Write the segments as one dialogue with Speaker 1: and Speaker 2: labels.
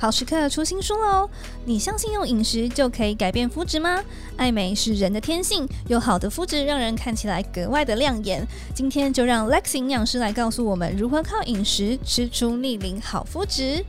Speaker 1: 好时刻出新书喽！你相信用饮食就可以改变肤质吗？爱美是人的天性，有好的肤质让人看起来格外的亮眼。今天就让 Lexi 营养师来告诉我们如何靠饮食吃出逆龄好肤质。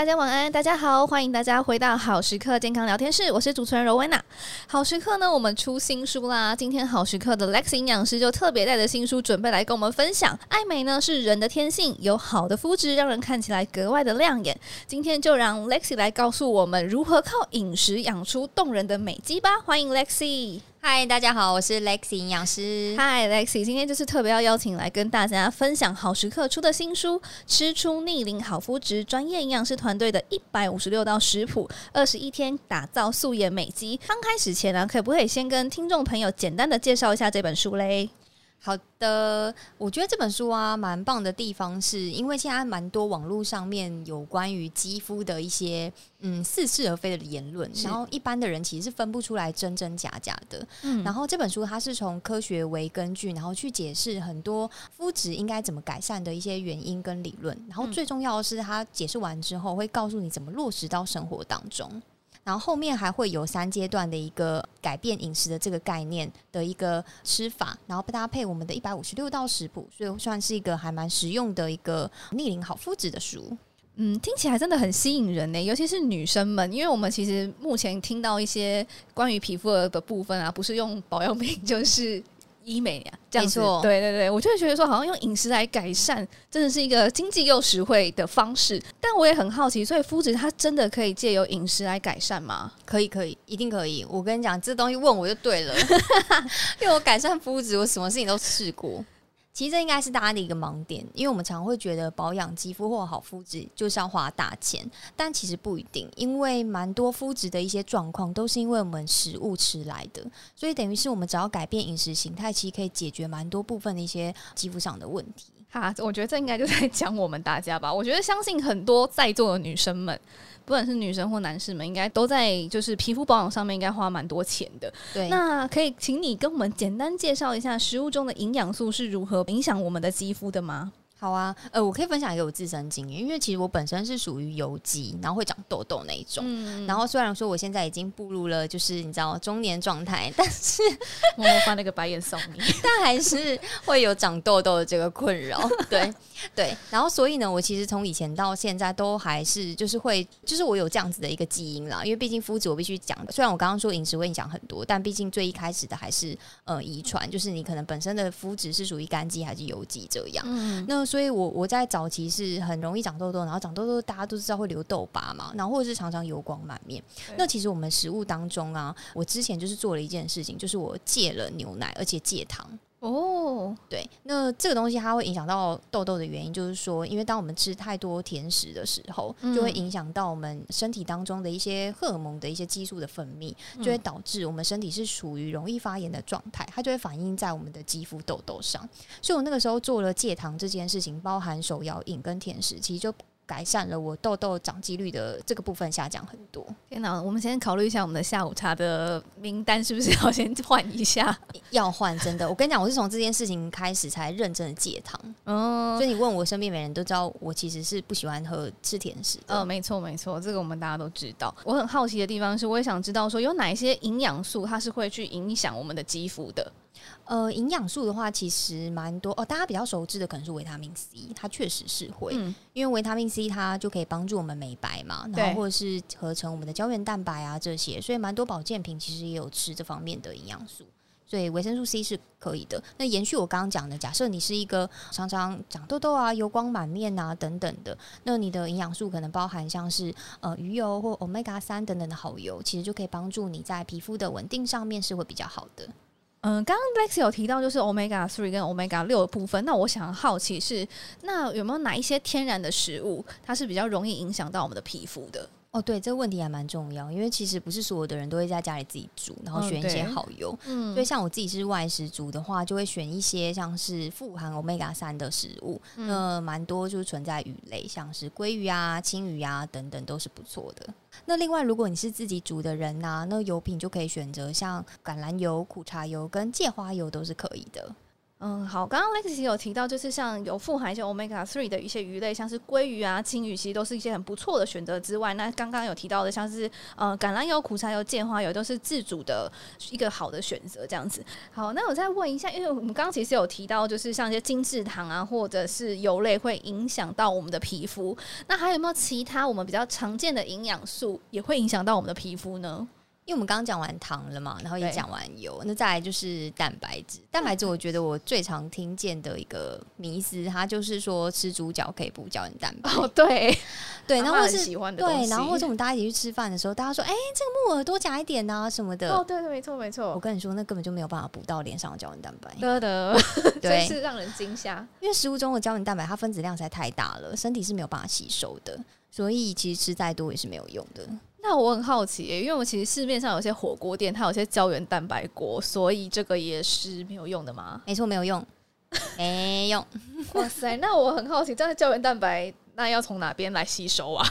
Speaker 1: 大家晚安，大家好，欢迎大家回到好时刻健康聊天室，我是主持人柔薇娜。好时刻呢，我们出新书啦，今天好时刻的 Lexi 营养师就特别带着新书准备来跟我们分享。爱美呢是人的天性，有好的肤质让人看起来格外的亮眼。今天就让 Lexi 来告诉我们如何靠饮食养出动人的美肌吧。欢迎 Lexi。
Speaker 2: 嗨，大家好，我是 Lexi 营养师。
Speaker 1: 嗨，Lexi，今天就是特别要邀请来跟大家分享好时刻出的新书《吃出逆龄好肤质》，专业营养师团队的一百五十六道食谱，二十一天打造素颜美肌。刚开始前呢，可不可以先跟听众朋友简单的介绍一下这本书嘞？
Speaker 2: 好的，我觉得这本书啊，蛮棒的地方是因为现在蛮多网络上面有关于肌肤的一些嗯似是而非的言论，然后一般的人其实是分不出来真真假假的。嗯，然后这本书它是从科学为根据，然后去解释很多肤质应该怎么改善的一些原因跟理论，然后最重要的是它解释完之后会告诉你怎么落实到生活当中。然后后面还会有三阶段的一个改变饮食的这个概念的一个吃法，然后搭配我们的一百五十六道食谱，所以算是一个还蛮实用的一个逆龄好肤质的书。
Speaker 1: 嗯，听起来真的很吸引人呢，尤其是女生们，因为我们其实目前听到一些关于皮肤的部分啊，不是用保养品 就是。医美呀，这样子，对对对，我就会觉得说，好像用饮食来改善，真的是一个经济又实惠的方式。但我也很好奇，所以肤质它真的可以借由饮食来改善吗？
Speaker 2: 可以，可以，一定可以。我跟你讲，这东西问我就对了，因为我改善肤质，我什么事情都试过。其实这应该是大家的一个盲点，因为我们常会觉得保养肌肤或好肤质就是要花大钱，但其实不一定，因为蛮多肤质的一些状况都是因为我们食物吃来的，所以等于是我们只要改变饮食形态，其实可以解决蛮多部分的一些肌肤上的问题。
Speaker 1: 哈，我觉得这应该就在讲我们大家吧。我觉得相信很多在座的女生们。不管是女生或男士们，应该都在就是皮肤保养上面应该花蛮多钱的。
Speaker 2: 对，
Speaker 1: 那可以请你跟我们简单介绍一下食物中的营养素是如何影响我们的肌肤的吗？
Speaker 2: 好啊，呃，我可以分享一个我自身经验，因为其实我本身是属于油肌，然后会长痘痘那一种。嗯，然后虽然说我现在已经步入了就是你知道中年状态，但是
Speaker 1: 默默翻了个白眼送你，
Speaker 2: 但还是会有长痘痘的这个困扰。对对，然后所以呢，我其实从以前到现在都还是就是会，就是我有这样子的一个基因啦。因为毕竟肤质我必须讲，虽然我刚刚说饮食会影响很多，但毕竟最一开始的还是呃遗传，就是你可能本身的肤质是属于干肌还是油肌这样。嗯，那。所以我，我我在早期是很容易长痘痘，然后长痘痘大家都知道会留痘疤嘛，然后或者是常常油光满面。那其实我们食物当中啊，我之前就是做了一件事情，就是我戒了牛奶，而且戒糖。哦，对，那这个东西它会影响到痘痘的原因，就是说，因为当我们吃太多甜食的时候，就会影响到我们身体当中的一些荷尔蒙的一些激素的分泌，就会导致我们身体是属于容易发炎的状态，它就会反映在我们的肌肤痘痘上。所以我那个时候做了戒糖这件事情，包含手摇饮跟甜食，其实就。改善了我痘痘长几率的这个部分下降很多。
Speaker 1: 天哪，我们先考虑一下我们的下午茶的名单是不是要先换一下？
Speaker 2: 要换，真的。我跟你讲，我是从这件事情开始才认真的戒糖。嗯，所以你问我身边每人都知道，我其实是不喜欢喝吃甜食的。
Speaker 1: 嗯，没错没错，这个我们大家都知道。我很好奇的地方是，我也想知道说有哪一些营养素它是会去影响我们的肌肤的。
Speaker 2: 呃，营养素的话，其实蛮多哦。大家比较熟知的可能是维他命 C，它确实是会，嗯、因为维他命 C 它就可以帮助我们美白嘛，然后或者是合成我们的胶原蛋白啊这些，所以蛮多保健品其实也有吃这方面的营养素。所以维生素 C 是可以的。那延续我刚刚讲的，假设你是一个常常长痘痘啊、油光满面啊等等的，那你的营养素可能包含像是呃鱼油或 Omega 三等等的好油，其实就可以帮助你在皮肤的稳定上面是会比较好的。
Speaker 1: 嗯，刚刚 Lex 有提到就是 Omega three 跟 Omega 六的部分，那我想好奇是，那有没有哪一些天然的食物，它是比较容易影响到我们的皮肤的？
Speaker 2: 哦，对，这个问题还蛮重要，因为其实不是所有的人都会在家里自己煮，然后选一些好油。嗯，所以像我自己是外食族的话，就会选一些像是富含 Omega 三的食物，那蛮多就是存在鱼类，像是鲑鱼啊、青鱼啊等等都是不错的。那另外，如果你是自己煮的人呐、啊，那油品就可以选择像橄榄油、苦茶油跟芥花油都是可以的。
Speaker 1: 嗯，好，刚刚 Lexi 有提到，就是像有富含一些 Omega Three 的一些鱼类，像是鲑鱼啊、青鱼，其实都是一些很不错的选择之外，那刚刚有提到的，像是呃橄榄油、苦茶油、芥花油，都是自主的一个好的选择，这样子。好，那我再问一下，因为我们刚刚其实有提到，就是像一些精制糖啊，或者是油类会影响到我们的皮肤，那还有没有其他我们比较常见的营养素也会影响到我们的皮肤呢？
Speaker 2: 因为我们刚刚讲完糖了嘛，然后也讲完油，那再来就是蛋白质。蛋白质，我觉得我最常听见的一个迷思，它就是说吃猪脚可以补胶原蛋白。
Speaker 1: 哦，对，
Speaker 2: 对，然后是喜欢的对，然后或者我们大家一起去吃饭的时候，大家说，哎，这个木耳多加一点啊什么的。
Speaker 1: 哦，对对，没错没错。
Speaker 2: 我跟你说，那根本就没有办法补到脸上的胶原蛋白。
Speaker 1: 对的，真是让人惊吓。
Speaker 2: 因为食物中的胶原蛋白，它分子量实在太大了，身体是没有办法吸收的，所以其实吃再多也是没有用的。
Speaker 1: 那我很好奇、欸，因为我其实市面上有些火锅店，它有些胶原蛋白锅，所以这个也是没有用的吗？
Speaker 2: 没错，没有用，没用。
Speaker 1: 哇塞，那我很好奇，这样胶原蛋白那要从哪边来吸收啊？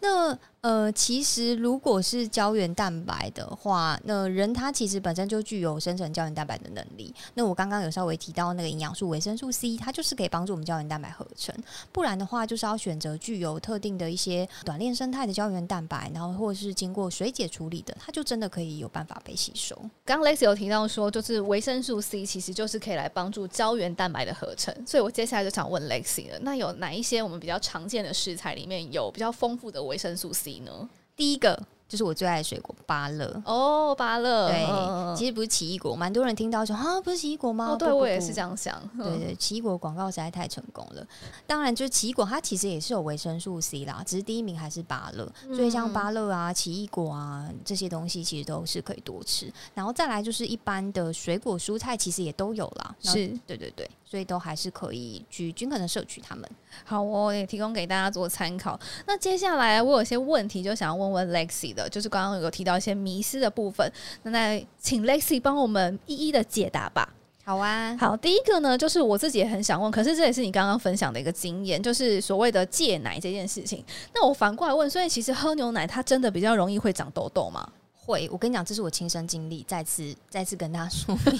Speaker 2: 那呃，其实如果是胶原蛋白的话，那人他其实本身就具有生成胶原蛋白的能力。那我刚刚有稍微提到那个营养素维生素 C，它就是可以帮助我们胶原蛋白合成。不然的话，就是要选择具有特定的一些短链生态的胶原蛋白，然后或者是经过水解处理的，它就真的可以有办法被吸收。
Speaker 1: 刚刚 Lexi 有提到说，就是维生素 C 其实就是可以来帮助胶原蛋白的合成。所以我接下来就想问 Lexi 了，那有哪一些我们比较常见的食材里面有比较丰富的维生素 C 呢？
Speaker 2: 第一个。就是我最爱的水果芭乐
Speaker 1: 哦，芭乐
Speaker 2: 对，其实不是奇异果，蛮多人听到说啊，不是奇异果吗？
Speaker 1: 哦，对，我也是这样想。
Speaker 2: 对对，奇异果广告实在太成功了。当然，就是奇异果它其实也是有维生素 C 啦，只是第一名还是芭乐。所以像芭乐啊、奇异果啊这些东西，其实都是可以多吃。然后再来就是一般的水果蔬菜，其实也都有啦。是，对对对，所以都还是可以去均衡的摄取它们。
Speaker 1: 好，我也提供给大家做参考。那接下来我有些问题就想要问问 Lexi 的，就是刚刚有提到一些迷失的部分，那来请 Lexi 帮我们一一的解答吧。
Speaker 2: 好啊，
Speaker 1: 好，第一个呢，就是我自己也很想问，可是这也是你刚刚分享的一个经验，就是所谓的戒奶这件事情。那我反过来问，所以其实喝牛奶它真的比较容易会长痘痘吗？
Speaker 2: 会，我跟你讲，这是我亲身经历，再次再次跟大家说明，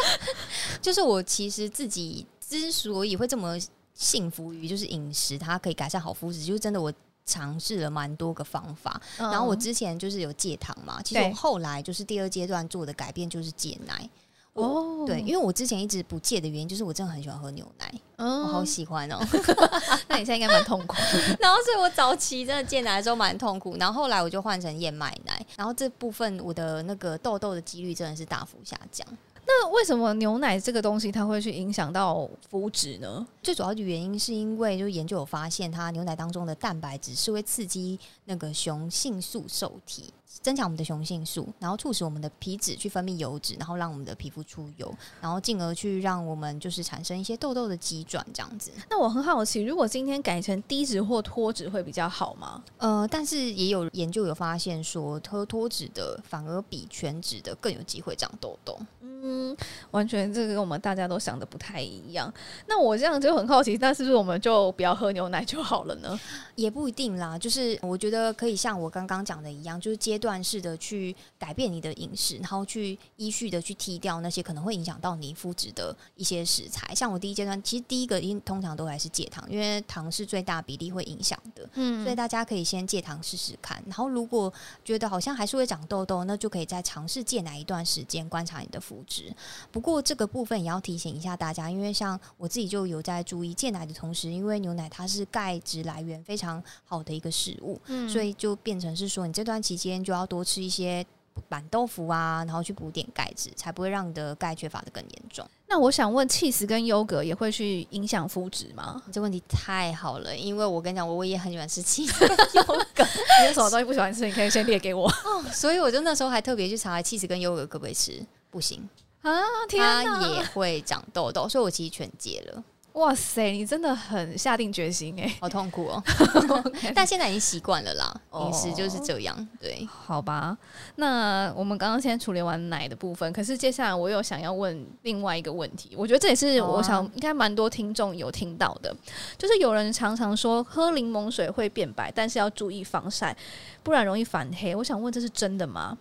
Speaker 2: 就是我其实自己之所以会这么。幸福于就是饮食，它可以改善好肤质，就是真的我尝试了蛮多个方法。嗯、然后我之前就是有戒糖嘛，其实我后来就是第二阶段做的改变就是戒奶。哦，对，因为我之前一直不戒的原因就是我真的很喜欢喝牛奶，嗯、我好喜欢哦。
Speaker 1: 那你现在应该蛮痛苦。
Speaker 2: 然后所以我早期真的戒奶的时候蛮痛苦，然后后来我就换成燕麦奶，然后这部分我的那个痘痘的几率真的是大幅下降。
Speaker 1: 那为什么牛奶这个东西它会去影响到肤质呢？
Speaker 2: 最主要的原因是因为，就研究有发现，它牛奶当中的蛋白质是会刺激那个雄性素受体。增强我们的雄性素，然后促使我们的皮脂去分泌油脂，然后让我们的皮肤出油，然后进而去让我们就是产生一些痘痘的急转这样子。
Speaker 1: 那我很好奇，如果今天改成低脂或脱脂会比较好吗？
Speaker 2: 呃，但是也有研究有发现说，喝脱脂的反而比全脂的更有机会长痘痘。
Speaker 1: 嗯，完全这个跟我们大家都想的不太一样。那我这样就很好奇，那是不是我们就不要喝牛奶就好了呢？
Speaker 2: 也不一定啦，就是我觉得可以像我刚刚讲的一样，就是阶断式的去改变你的饮食，然后去依序的去剔掉那些可能会影响到你肤质的一些食材。像我第一阶段，其实第一个因通常都还是戒糖，因为糖是最大比例会影响的。嗯，所以大家可以先戒糖试试看。然后如果觉得好像还是会长痘痘，那就可以再尝试戒奶一段时间，观察你的肤质。不过这个部分也要提醒一下大家，因为像我自己就有在注意戒奶的同时，因为牛奶它是钙质来源非常好的一个食物，嗯，所以就变成是说你这段期间就要多吃一些板豆腐啊，然后去补点钙质，才不会让你的钙缺乏的更严重。
Speaker 1: 那我想问，cheese 跟优格也会去影响肤质吗？
Speaker 2: 这问题太好了，因为我跟你讲，我我也很喜欢吃 cheese 跟 优格。
Speaker 1: 你有什么东西不喜欢吃？你可以先列给我。
Speaker 2: 哦，所以我就那时候还特别去查 cheese 跟优格可不可以吃，不行。
Speaker 1: 啊！
Speaker 2: 它也会长痘痘，所以我其实全戒了。
Speaker 1: 哇塞，你真的很下定决心哎，
Speaker 2: 好痛苦哦。但现在已经习惯了啦，饮食就是这样。对，
Speaker 1: 好吧。那我们刚刚先处理完奶的部分，可是接下来我有想要问另外一个问题，我觉得这也是我想应该蛮多听众有听到的，就是有人常常说喝柠檬水会变白，但是要注意防晒，不然容易反黑。我想问，这是真的吗？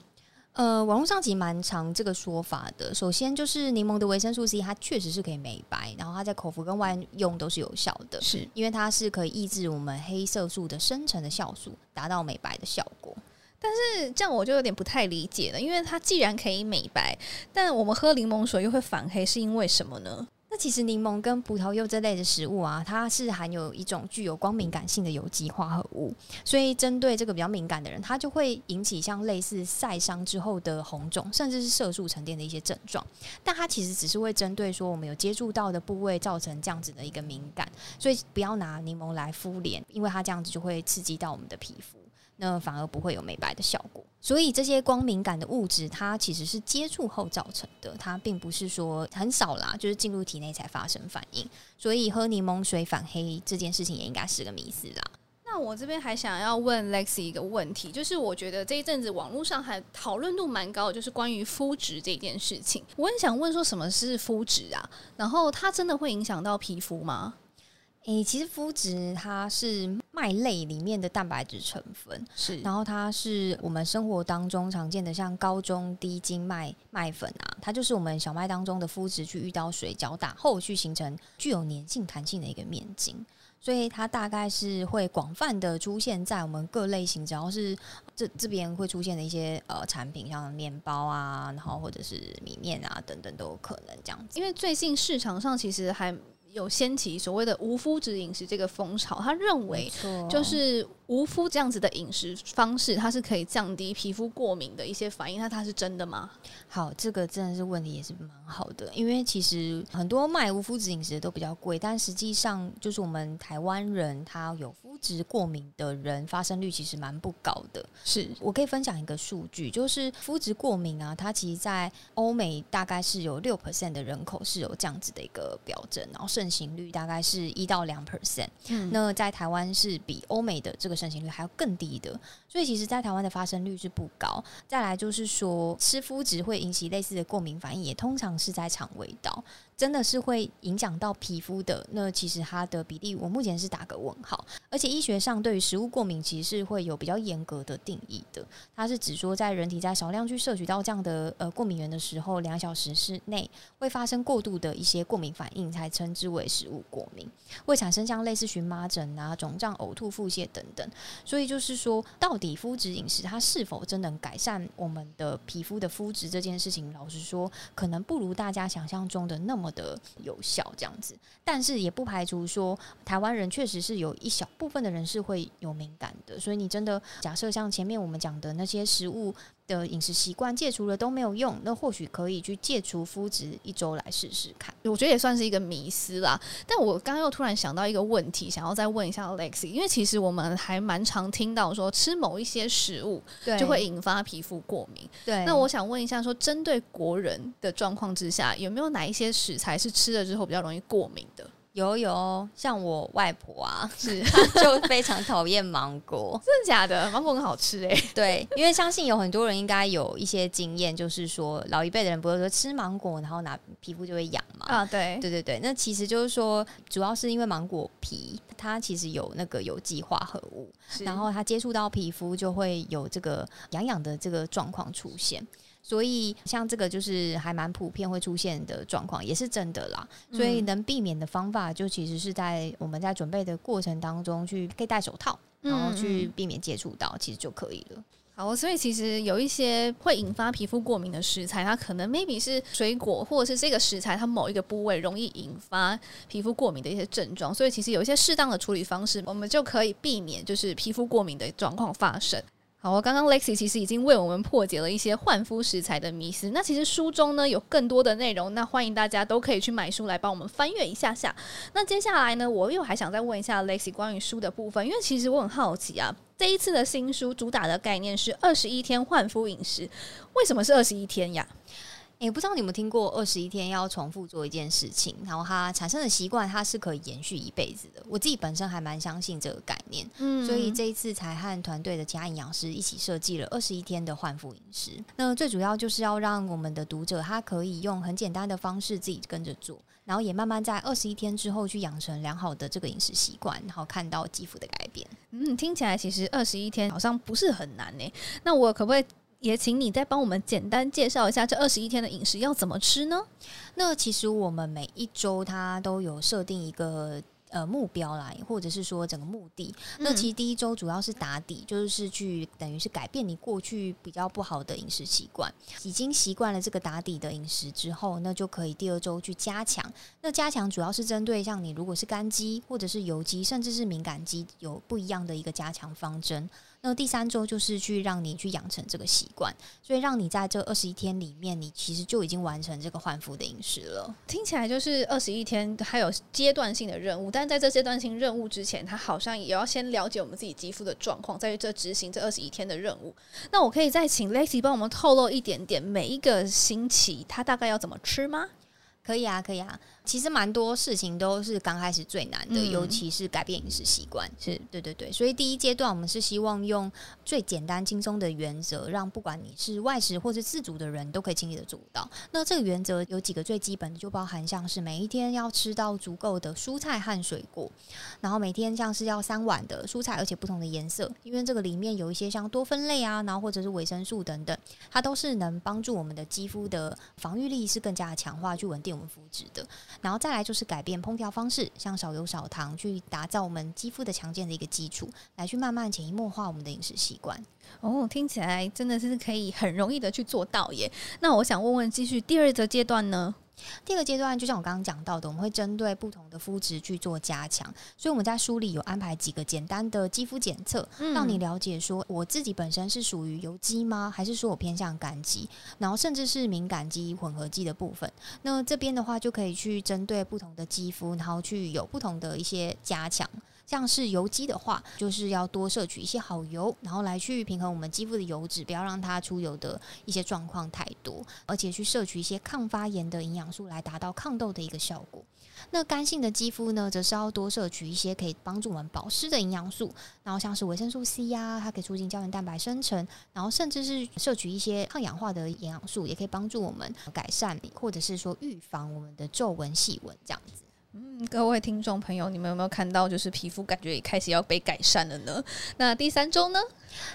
Speaker 2: 呃，网络上其实蛮常这个说法的。首先就是柠檬的维生素 C，它确实是可以美白，然后它在口服跟外用都是有效的，
Speaker 1: 是
Speaker 2: 因为它是可以抑制我们黑色素的生成的酵素，达到美白的效果。
Speaker 1: 但是这样我就有点不太理解了，因为它既然可以美白，但我们喝柠檬水又会反黑，是因为什么呢？
Speaker 2: 那其实柠檬跟葡萄柚这类的食物啊，它是含有一种具有光敏感性的有机化合物，所以针对这个比较敏感的人，它就会引起像类似晒伤之后的红肿，甚至是色素沉淀的一些症状。但它其实只是会针对说我们有接触到的部位造成这样子的一个敏感，所以不要拿柠檬来敷脸，因为它这样子就会刺激到我们的皮肤。那反而不会有美白的效果，所以这些光敏感的物质，它其实是接触后造成的，它并不是说很少啦，就是进入体内才发生反应。所以喝柠檬水反黑这件事情也应该是个迷思啦。
Speaker 1: 那我这边还想要问 Lexi 一个问题，就是我觉得这一阵子网络上还讨论度蛮高的，就是关于肤质这件事情。我很想问说，什么是肤质啊？然后它真的会影响到皮肤吗？
Speaker 2: 诶、欸，其实肤质它是麦类里面的蛋白质成分，
Speaker 1: 是，
Speaker 2: 然后它是我们生活当中常见的，像高中低筋麦麦粉啊，它就是我们小麦当中的肤质去遇到水搅打后，去形成具有粘性弹性的一个面筋，所以它大概是会广泛的出现在我们各类型，只要是这这边会出现的一些呃产品，像面包啊，然后或者是米面啊等等都有可能这样子，
Speaker 1: 因为最近市场上其实还。有掀起所谓的无麸质饮食这个风潮，他认为就是无麸这样子的饮食方式，它是可以降低皮肤过敏的一些反应。那它是真的吗？
Speaker 2: 好，这个真的是问题，也是蛮好的。因为其实很多卖无麸质饮食的都比较贵，但实际上就是我们台湾人他有麸质过敏的人发生率其实蛮不高的。
Speaker 1: 是
Speaker 2: 我可以分享一个数据，就是麸质过敏啊，它其实在欧美大概是有六 percent 的人口是有这样子的一个表征，然后。盛行率大概是一到两 percent，那在台湾是比欧美的这个盛行率还要更低的，所以其实，在台湾的发生率是不高。再来就是说，吃麸质会引起类似的过敏反应，也通常是在肠胃道。真的是会影响到皮肤的，那其实它的比例，我目前是打个问号。而且医学上对于食物过敏，其实是会有比较严格的定义的。它是指说，在人体在少量去摄取到这样的呃过敏原的时候，两小时之内会发生过度的一些过敏反应，才称之为食物过敏，会产生像类似荨麻疹啊、肿胀、呕吐、腹泻等等。所以就是说，到底肤质饮食它是否真能改善我们的皮肤的肤质这件事情，老实说，可能不如大家想象中的那么的有效这样子，但是也不排除说台湾人确实是有一小部分的人是会有敏感的，所以你真的假设像前面我们讲的那些食物的饮食习惯戒除了都没有用，那或许可以去戒除麸质一周来试试看。
Speaker 1: 我觉得也算是一个迷思啦。但我刚刚又突然想到一个问题，想要再问一下 Lexi，因为其实我们还蛮常听到说吃某一些食物就会引发皮肤过敏。
Speaker 2: 对，
Speaker 1: 那我想问一下，说针对国人的状况之下，有没有哪一些食材是吃了之后比较容易过敏的？
Speaker 2: 有有，像我外婆啊，是就非常讨厌芒果，
Speaker 1: 真的假的？芒果很好吃哎、欸，
Speaker 2: 对，因为相信有很多人应该有一些经验，就是说老一辈的人不会说吃芒果，然后拿皮肤就会痒嘛。
Speaker 1: 啊，对，
Speaker 2: 对对对，那其实就是说，主要是因为芒果皮它其实有那个有机化合物，然后它接触到皮肤就会有这个痒痒的这个状况出现。所以，像这个就是还蛮普遍会出现的状况，也是真的啦。所以，能避免的方法，就其实是在我们在准备的过程当中，去可以戴手套，然后去避免接触到，其实就可以了。
Speaker 1: 好，所以其实有一些会引发皮肤过敏的食材，它可能 maybe 是水果，或者是这个食材它某一个部位容易引发皮肤过敏的一些症状。所以，其实有一些适当的处理方式，我们就可以避免就是皮肤过敏的状况发生。好，刚刚 Lexi 其实已经为我们破解了一些换肤食材的迷思。那其实书中呢有更多的内容，那欢迎大家都可以去买书来帮我们翻阅一下下。那接下来呢，我又还想再问一下 Lexi 关于书的部分，因为其实我很好奇啊，这一次的新书主打的概念是二十一天换肤饮食，为什么是二十一天呀？
Speaker 2: 哎，不知道你有没有听过二十一天要重复做一件事情，然后它产生的习惯，它是可以延续一辈子的。我自己本身还蛮相信这个概念，嗯，所以这一次才和团队的其他营养师一起设计了二十一天的焕肤饮食。那最主要就是要让我们的读者他可以用很简单的方式自己跟着做，然后也慢慢在二十一天之后去养成良好的这个饮食习惯，然后看到肌肤的改变。
Speaker 1: 嗯，听起来其实二十一天好像不是很难呢。那我可不可以？也请你再帮我们简单介绍一下这二十一天的饮食要怎么吃呢？
Speaker 2: 那其实我们每一周它都有设定一个。呃，目标来，或者是说整个目的，嗯、那其实第一周主要是打底，就是去等于是改变你过去比较不好的饮食习惯。已经习惯了这个打底的饮食之后，那就可以第二周去加强。那加强主要是针对像你如果是干肌或者是油肌，甚至是敏感肌，有不一样的一个加强方针。那第三周就是去让你去养成这个习惯，所以让你在这二十一天里面，你其实就已经完成这个换肤的饮食了。
Speaker 1: 听起来就是二十一天还有阶段性的任务，但但在这阶段性任务之前，他好像也要先了解我们自己肌肤的状况，在这执行这二十一天的任务。那我可以再请 Lexi 帮我们透露一点点，每一个星期他大概要怎么吃吗？
Speaker 2: 可以啊，可以啊。其实蛮多事情都是刚开始最难的，嗯、尤其是改变饮食习惯。是对对对，所以第一阶段我们是希望用最简单轻松的原则，让不管你是外食或是自主的人都可以轻易的做到。那这个原则有几个最基本的，就包含像是每一天要吃到足够的蔬菜和水果，然后每天像是要三碗的蔬菜，而且不同的颜色，因为这个里面有一些像多酚类啊，然后或者是维生素等等，它都是能帮助我们的肌肤的防御力是更加的强化，去稳定我们肤质的。然后再来就是改变烹调方式，像少油少糖，去打造我们肌肤的强健的一个基础，来去慢慢潜移默化我们的饮食习惯。
Speaker 1: 哦，听起来真的是可以很容易的去做到耶。那我想问问，继续第二个阶段呢？
Speaker 2: 第二个阶段，就像我刚刚讲到的，我们会针对不同的肤质去做加强，所以我们在书里有安排几个简单的肌肤检测，嗯、让你了解说我自己本身是属于油肌吗？还是说我偏向干肌？然后甚至是敏感肌、混合肌的部分。那这边的话，就可以去针对不同的肌肤，然后去有不同的一些加强。像是油肌的话，就是要多摄取一些好油，然后来去平衡我们肌肤的油脂，不要让它出油的一些状况太多，而且去摄取一些抗发炎的营养素，来达到抗痘的一个效果。那干性的肌肤呢，则是要多摄取一些可以帮助我们保湿的营养素，然后像是维生素 C 呀、它可以促进胶原蛋白生成，然后甚至是摄取一些抗氧化的营养素，也可以帮助我们改善或者是说预防我们的皱纹、细纹这样子。
Speaker 1: 嗯，各位听众朋友，你们有没有看到，就是皮肤感觉也开始要被改善了呢？那第三周呢？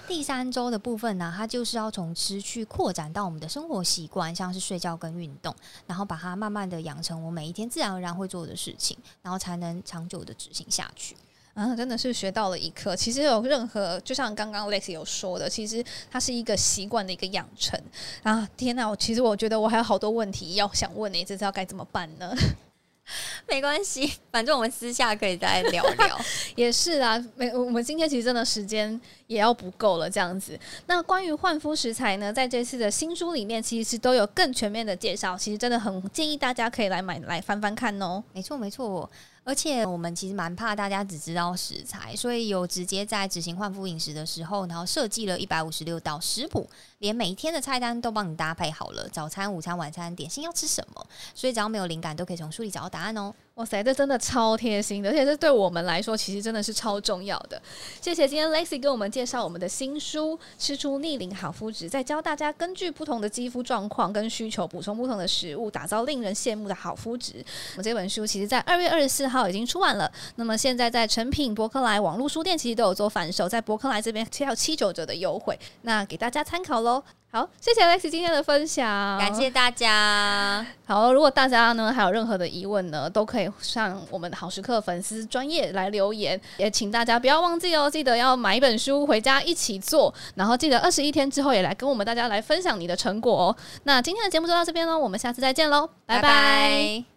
Speaker 2: 第三周的部分呢，它就是要从吃去扩展到我们的生活习惯，像是睡觉跟运动，然后把它慢慢的养成我每一天自然而然会做的事情，然后才能长久的执行下去。
Speaker 1: 啊，真的是学到了一课。其实有任何，就像刚刚 Lexi 有说的，其实它是一个习惯的一个养成。啊，天哪！我其实我觉得我还有好多问题要想问你，这次要该怎么办呢？
Speaker 2: 没关系，反正我们私下可以再聊聊。
Speaker 1: 也是啊，没我们今天其实真的时间也要不够了，这样子。那关于焕肤食材呢，在这次的新书里面，其实都有更全面的介绍。其实真的很建议大家可以来买来翻翻看哦。
Speaker 2: 没错，没错。而且我们其实蛮怕大家只知道食材，所以有直接在执行换肤饮食的时候，然后设计了一百五十六道食谱，连每一天的菜单都帮你搭配好了，早餐、午餐、晚餐、点心要吃什么，所以只要没有灵感，都可以从书里找到答案哦。
Speaker 1: 哇塞，这真的超贴心的，而且这对我们来说其实真的是超重要的。谢谢今天 Lexi 给我们介绍我们的新书《吃出逆龄好肤质》，再教大家根据不同的肌肤状况跟需求，补充不同的食物，打造令人羡慕的好肤质。我这本书其实在二月二十四号已经出完了，那么现在在诚品、博客来、网络书店其实都有做贩售，在博客来这边还有七九折的优惠，那给大家参考喽。好，谢谢 Lexi 今天的分享，
Speaker 2: 感谢大家。
Speaker 1: 好，如果大家呢还有任何的疑问呢，都可以上我们的好时刻粉丝专业来留言。也请大家不要忘记哦，记得要买一本书回家一起做，然后记得二十一天之后也来跟我们大家来分享你的成果哦。那今天的节目就到这边喽，我们下次再见喽，拜拜。拜拜。